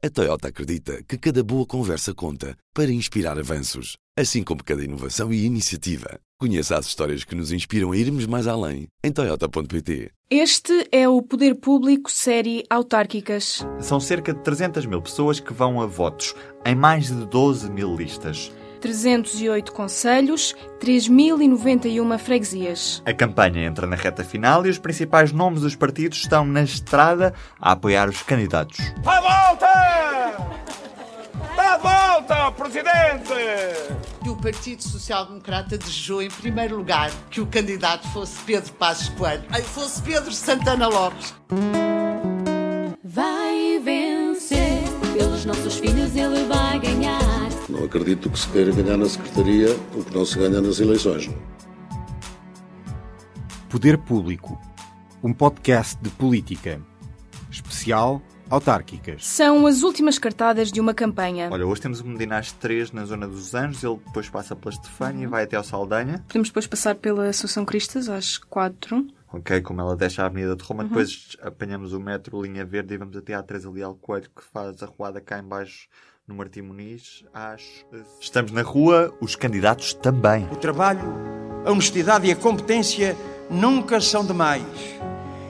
A Toyota acredita que cada boa conversa conta para inspirar avanços, assim como cada inovação e iniciativa. Conheça as histórias que nos inspiram a irmos mais além em Toyota.pt. Este é o Poder Público série Autárquicas. São cerca de 300 mil pessoas que vão a votos, em mais de 12 mil listas. 308 conselhos, 3.091 freguesias. A campanha entra na reta final e os principais nomes dos partidos estão na estrada a apoiar os candidatos. À volta! À volta, Presidente! E o Partido Social Democrata desejou, em primeiro lugar, que o candidato fosse Pedro Passos Coelho, ai, fosse Pedro Santana Lopes. Vai vencer, pelos nossos filhos acredito que se queira ganhar na Secretaria o que não se ganha nas eleições. Poder Público, um podcast de política. Especial Autárquicas. São as últimas cartadas de uma campanha. Olha, hoje temos o Medina às 3 na Zona dos Anjos, ele depois passa pela Estefânia e vai até ao Saldanha. Podemos depois passar pela Assunção Cristas às 4. Ok, como ela deixa a Avenida de Roma, depois apanhamos o metro, linha verde, e vamos até à Teresa Leal Coelho, que faz a ruada cá em baixo no Martim Muniz, às... Estamos na rua, os candidatos também. O trabalho, a honestidade e a competência nunca são demais.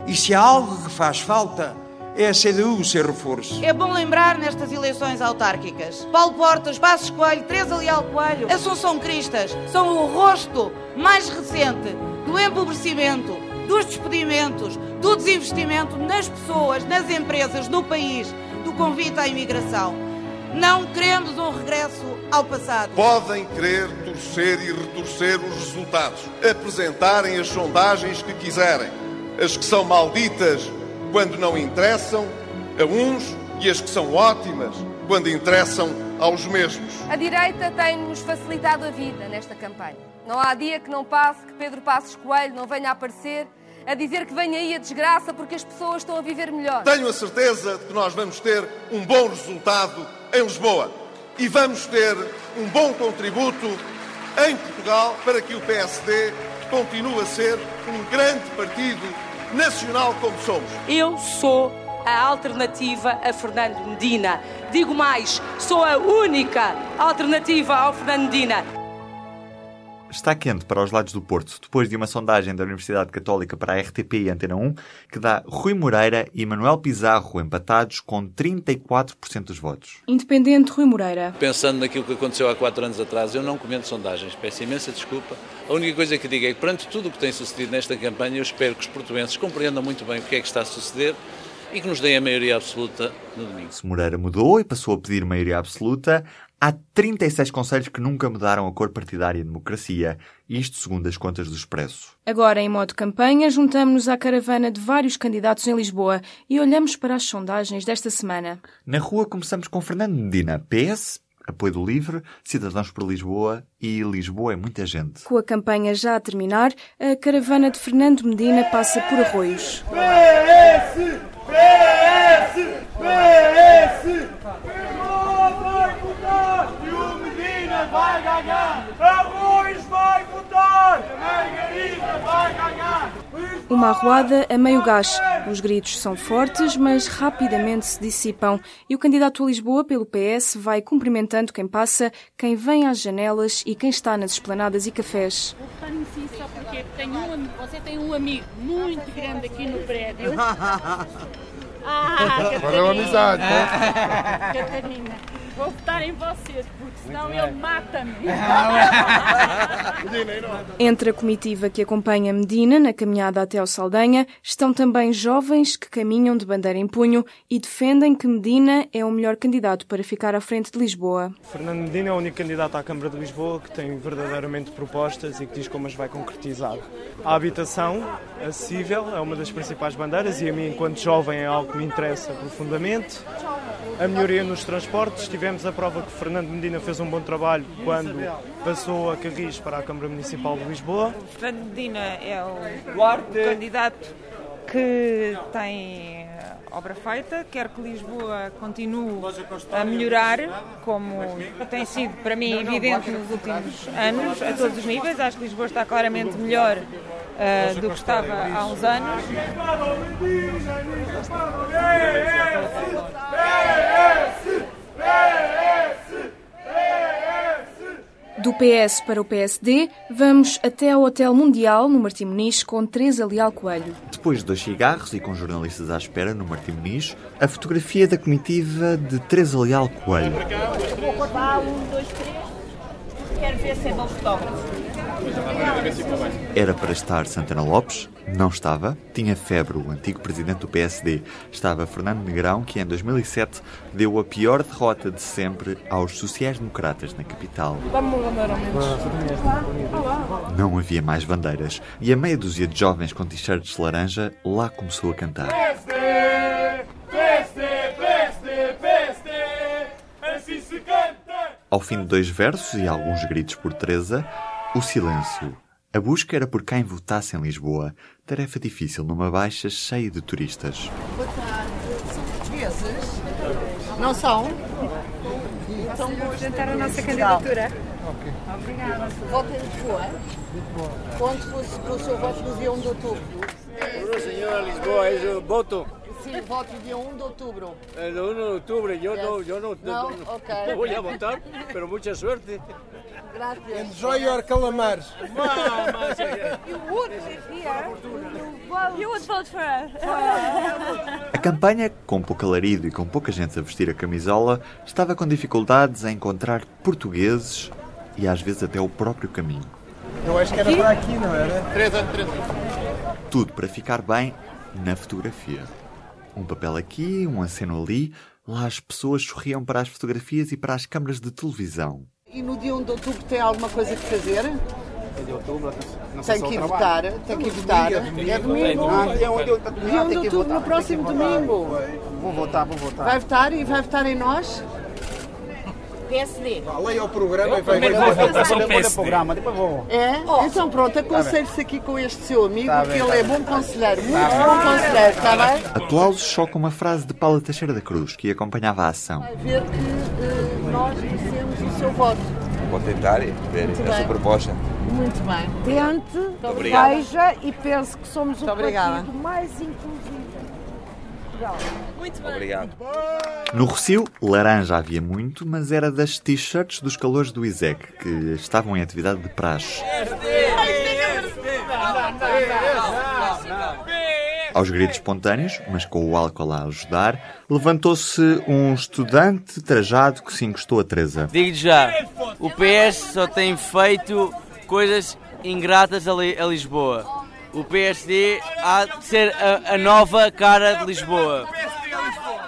E se há algo que faz falta, é a CDU o seu reforço. É bom lembrar nestas eleições autárquicas. Paulo Portas, Passos Coelho, Teresa Leal Coelho, Assunção Cristas são o rosto mais recente do empobrecimento, dos despedimentos, do desinvestimento nas pessoas, nas empresas, no país, do convite à imigração. Não queremos um regresso ao passado. Podem querer torcer e retorcer os resultados, apresentarem as sondagens que quiserem, as que são malditas quando não interessam a uns e as que são ótimas quando interessam aos mesmos. A direita tem-nos facilitado a vida nesta campanha. Não há dia que não passe que Pedro Passos Coelho não venha a aparecer a dizer que vem aí a desgraça porque as pessoas estão a viver melhor. Tenho a certeza de que nós vamos ter um bom resultado em Lisboa. E vamos ter um bom contributo em Portugal para que o PSD continue a ser um grande partido nacional como somos. Eu sou a alternativa a Fernando Medina. Digo mais, sou a única alternativa ao Fernando Medina. Está quente para os lados do Porto, depois de uma sondagem da Universidade Católica para a RTP e Antena 1, que dá Rui Moreira e Manuel Pizarro empatados com 34% dos votos. Independente Rui Moreira. Pensando naquilo que aconteceu há quatro anos atrás, eu não comento sondagens, peço imensa desculpa. A única coisa que digo é que, perante tudo o que tem sucedido nesta campanha, eu espero que os portuenses compreendam muito bem o que é que está a suceder e que nos deem a maioria absoluta no domingo. Se Moreira mudou e passou a pedir maioria absoluta, Há 36 conselhos que nunca mudaram a cor partidária e democracia, isto segundo as contas do Expresso. Agora, em modo campanha, juntamos-nos à caravana de vários candidatos em Lisboa e olhamos para as sondagens desta semana. Na rua começamos com Fernando Medina, PS, Apoio do Livre, Cidadãos por Lisboa e Lisboa é muita gente. Com a campanha já a terminar, a caravana de Fernando Medina passa por arroios. PS! PS! PS! vai ganhar! Arroz vai votar! Margarida vai ganhar! Uma arruada a meio gás. Os gritos são fortes, mas rapidamente se dissipam. E o candidato a Lisboa pelo PS vai cumprimentando quem passa, quem vem às janelas e quem está nas esplanadas e cafés. Vou votar em si só porque tenho um, você tem um amigo muito grande aqui no prédio. Ah, Valeu a amizade, né? Catarina, vou votar em vocês, senão ele mata-me. Entre a comitiva que acompanha Medina na caminhada até ao Saldanha estão também jovens que caminham de bandeira em punho e defendem que Medina é o melhor candidato para ficar à frente de Lisboa. Fernando Medina é o único candidato à Câmara de Lisboa que tem verdadeiramente propostas e que diz como as vai concretizar. A habitação acessível é uma das principais bandeiras e a mim, enquanto jovem, é algo que me interessa profundamente. A melhoria nos transportes, tivemos a prova que Fernando Medina fez um bom trabalho quando passou a Carris para a Câmara Municipal de Lisboa. Fernando Medina é o candidato que tem obra feita, quer que Lisboa continue a melhorar, como tem sido para mim evidente nos últimos anos, a todos os níveis. Acho que Lisboa está claramente melhor uh, do que estava há uns anos. Do PS para o PSD, vamos até ao Hotel Mundial, no Martim Muniz, com Teresa Leal Coelho. Depois de dois cigarros e com jornalistas à espera no Martim Muniz, a fotografia da comitiva de Teresa Leal Coelho. Vá, um, dois, três. Quero ver se é bom fotógrafo. Era para estar Santana Lopes, não estava. Tinha febre o antigo presidente do PSD. Estava Fernando Negrão, que em 2007 deu a pior derrota de sempre aos sociais-democratas na capital. Não havia mais bandeiras e a meia dúzia de jovens com t-shirts laranja lá começou a cantar. Assim. Ao fim de dois versos e alguns gritos por Teresa, o silêncio. A busca era por quem votasse em Lisboa. Tarefa difícil numa baixa cheia de turistas. Boa tarde. São portugueses? Não são? Então vou apresentar a nossa candidatura. Ok. Obrigada. Voto em Lisboa? Conte com o seu voto no dia 1 de outubro. Señora Lisboa, el voto. Sim, voto dia 1 de outubro. El 1 de octubre, yo no, yo no, No, no- ok. no voy a votar, pero mucha suerte. Gracias. Enjoy your calamares. You would vote for her. A campanha, com pouco alarido e com pouca gente a vestir a camisola, estava com dificuldades em encontrar portugueses e às vezes até o próprio caminho. Eu acho que era para aqui, não era? Três anos, três Tudo para ficar bem na fotografia. Um papel aqui, um aceno ali. Lá as pessoas sorriam para as fotografias e para as câmaras de televisão. E no dia 1 de outubro tem alguma coisa que fazer? De outubro, Tem que ir votar, tem que ir votar. É domingo. Dia 1 de outubro, Dia 1 de tem que outubro, votar, no próximo domingo. Vou votar, vou votar. Vai votar e vai votar em nós? PSD. Leia o programa e vai vou votar vai- PSD. programa, depois vou. É? Oh. Então pronto, Tá aconselho-se aqui com este seu amigo, Tá que bem, ele tá é bem. bom conselheiro, muito Tá bom conselheiro, está bem? Aplausos só com uma frase de Paula Teixeira da Cruz, que acompanhava a ação. Vai ver que eh, nós merecemos o seu voto. Vou tentar ver Muito essa bem. proposta. Muito bem. Tente, veja e pense que somos o partido mais inclusivo Portugal. Muito bem. Obrigado. No Rocio, laranja havia muito, mas era das t-shirts dos calores do ISEC, que estavam em atividade de praxe. Aos gritos espontâneos, mas com o álcool a ajudar, levantou-se um estudante trajado que se encostou a Teresa. Digo já, o PS só tem feito coisas ingratas a, Li- a Lisboa. O PSD há de ser a, a nova cara de Lisboa.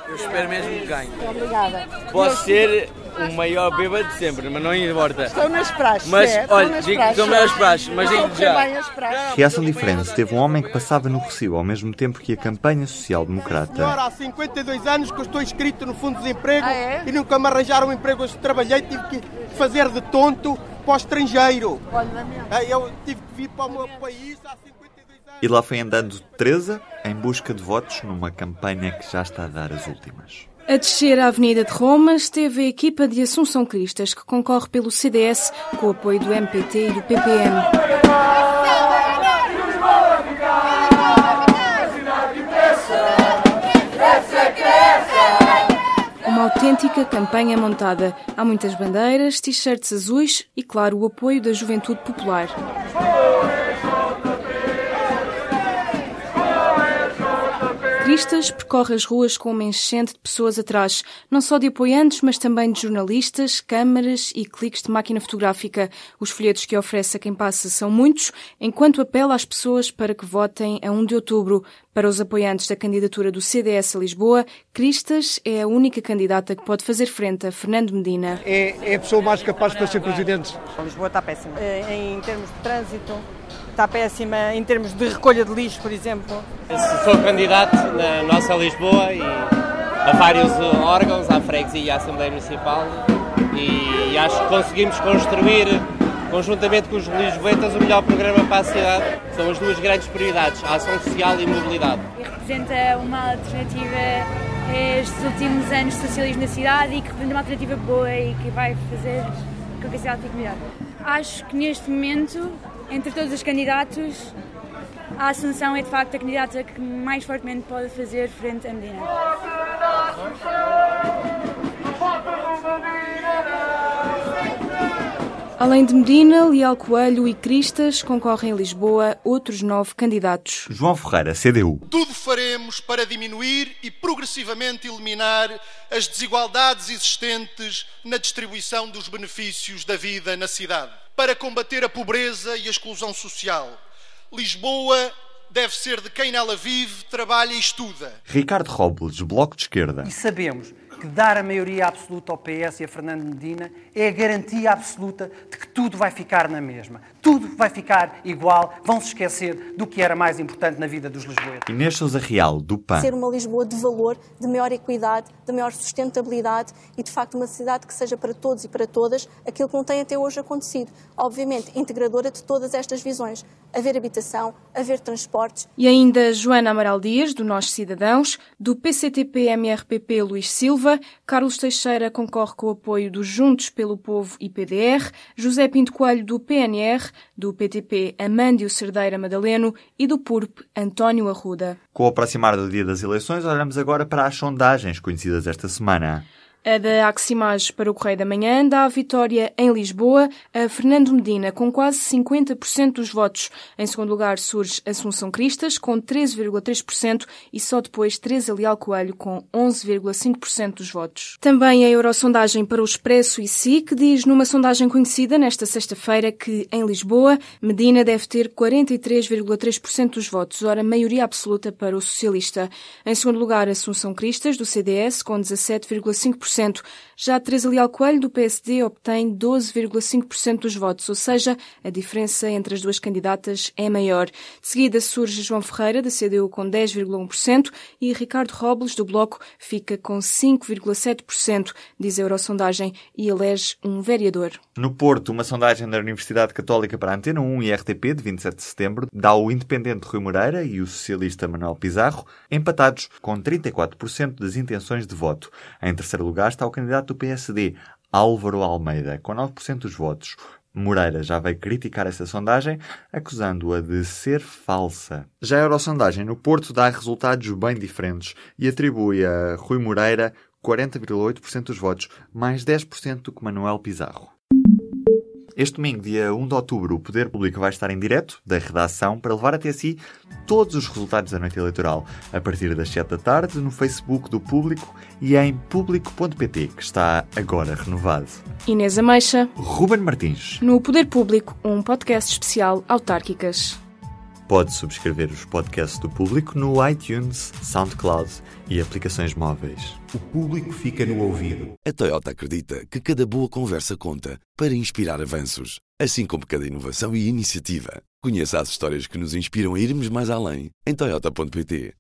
Eu espero mesmo que ganhe. Obrigada. Posso ser o maior bêbado de sempre, mas não importa. Estão nas praxes, Mas, é, estão olha, nas digo que são melhores praxes, mas Estão digo já. bem as praxes. Reação diferente teve um homem que passava no Rocio ao mesmo tempo que a campanha social-democrata. Senhora, há 52 anos que eu estou inscrito no Fundo de Desemprego Ah, é? e nunca me arranjaram um emprego. Eu trabalhei, tive que fazer de tonto para o estrangeiro. Ah, Eu tive que vir para o meu país há 52 E lá foi andando Teresa em busca de votos numa campanha que já está a dar as últimas. A descer a Avenida de Roma esteve a equipa de Assunção Cristas, que concorre pelo CDS com o apoio do MPT e do PPM. Uma autêntica campanha montada. Há muitas bandeiras, t-shirts azuis e, claro, o apoio da juventude popular. Cristas percorre as ruas com uma enchente de pessoas atrás, não só de apoiantes, mas também de jornalistas, câmaras e cliques de máquina fotográfica. Os folhetos que oferece a quem passa são muitos, enquanto apela às pessoas para que votem a 1 de outubro. Para os apoiantes da candidatura do CDS a Lisboa, Cristas é a única candidata que pode fazer frente a Fernando Medina. É, é a pessoa mais capaz para ser presidente. Lisboa está péssima. Eh, Em termos de trânsito, está péssima. Em termos de recolha de lixo, por exemplo. Sou candidato na nossa Lisboa e a vários órgãos, à freguesia e à Assembleia Municipal e acho que conseguimos construir, conjuntamente com os lisboetas, o melhor programa para a cidade. São as duas grandes prioridades, a ação social e a mobilidade. e representa uma alternativa a estes últimos anos de socialismo na cidade e que representa uma alternativa boa e que vai fazer com que a cidade fique melhor. Acho que neste momento, entre todos os candidatos, a Assunção é de facto a candidata que mais fortemente pode fazer frente à Medina. Além de Medina, Leal Coelho e Cristas, concorrem em Lisboa outros nove candidatos. João Ferreira, CDU. Tudo faremos para diminuir e progressivamente eliminar as desigualdades existentes na distribuição dos benefícios da vida na cidade. Para combater a pobreza e a exclusão social. Lisboa deve ser de quem nela vive, trabalha e estuda. Ricardo Robles, Bloco de Esquerda. E sabemos que dar a maioria absoluta ao PS e a Fernando Medina é a garantia absoluta de que tudo vai ficar na mesma. Tudo vai ficar igual, vão se esquecer do que era mais importante na vida dos lisboetas. Inês Sousa Real, do PAN. Ser uma Lisboa de valor, de maior equidade, de maior sustentabilidade e, de facto, uma cidade que seja para todos e para todas aquilo que não tem até hoje acontecido. Obviamente, integradora de todas estas visões. Haver habitação, haver transportes. E ainda Joana Amaral Dias, do Nós Cidadãos, do PCTP-MRPP Luís Silva, Carlos Teixeira concorre com o apoio do Juntos pelo Povo e PDR, José Pinto Coelho, do PNR, do PTP Amândio Cerdeira Madaleno e do PURP António Arruda. Com o aproximar do dia das eleições, olhamos agora para as sondagens conhecidas esta semana. A da Aximage para o Correio da Manhã dá a vitória em Lisboa a Fernando Medina, com quase 50% dos votos. Em segundo lugar surge Assunção Cristas, com 13,3% e só depois Teresa Leal Coelho, com 11,5% dos votos. Também a Eurosondagem para o Expresso e SIC diz numa sondagem conhecida nesta sexta-feira que, em Lisboa, Medina deve ter 43,3% dos votos, ora maioria absoluta para o socialista. Em segundo lugar, Assunção Cristas, do CDS, com 17,5%. Já Teresa Leal Coelho, do PSD, obtém 12,5% dos votos, ou seja, a diferença entre as duas candidatas é maior. De seguida surge João Ferreira, da CDU, com 10,1% e Ricardo Robles, do Bloco, fica com 5,7%, diz a Eurosondagem, e elege um vereador. No Porto, uma sondagem da Universidade Católica para a Antena 1 e RTP, de 27 de setembro, dá o independente Rui Moreira e o socialista Manuel Pizarro empatados com 34% das intenções de voto. Em terceiro lugar está o candidato do PSD, Álvaro Almeida, com 9% dos votos. Moreira já veio criticar essa sondagem, acusando-a de ser falsa. Já a Eurosondagem no Porto dá resultados bem diferentes e atribui a Rui Moreira 40,8% dos votos, mais 10% do que Manuel Pizarro. Este domingo, dia 1 de outubro, o Poder Público vai estar em direto da redação para levar até si todos os resultados da noite eleitoral, a partir das 7 da tarde, no Facebook do Público e em público.pt, que está agora renovado. Inês Ameixa. Ruben Martins. No Poder Público, um podcast especial Autárquicas. Pode subscrever os podcasts do Público no iTunes, SoundCloud e aplicações móveis. O público fica no ouvido. A Toyota acredita que cada boa conversa conta para inspirar avanços, assim como cada inovação e iniciativa. Conheça as histórias que nos inspiram a irmos mais além em Toyota.pt.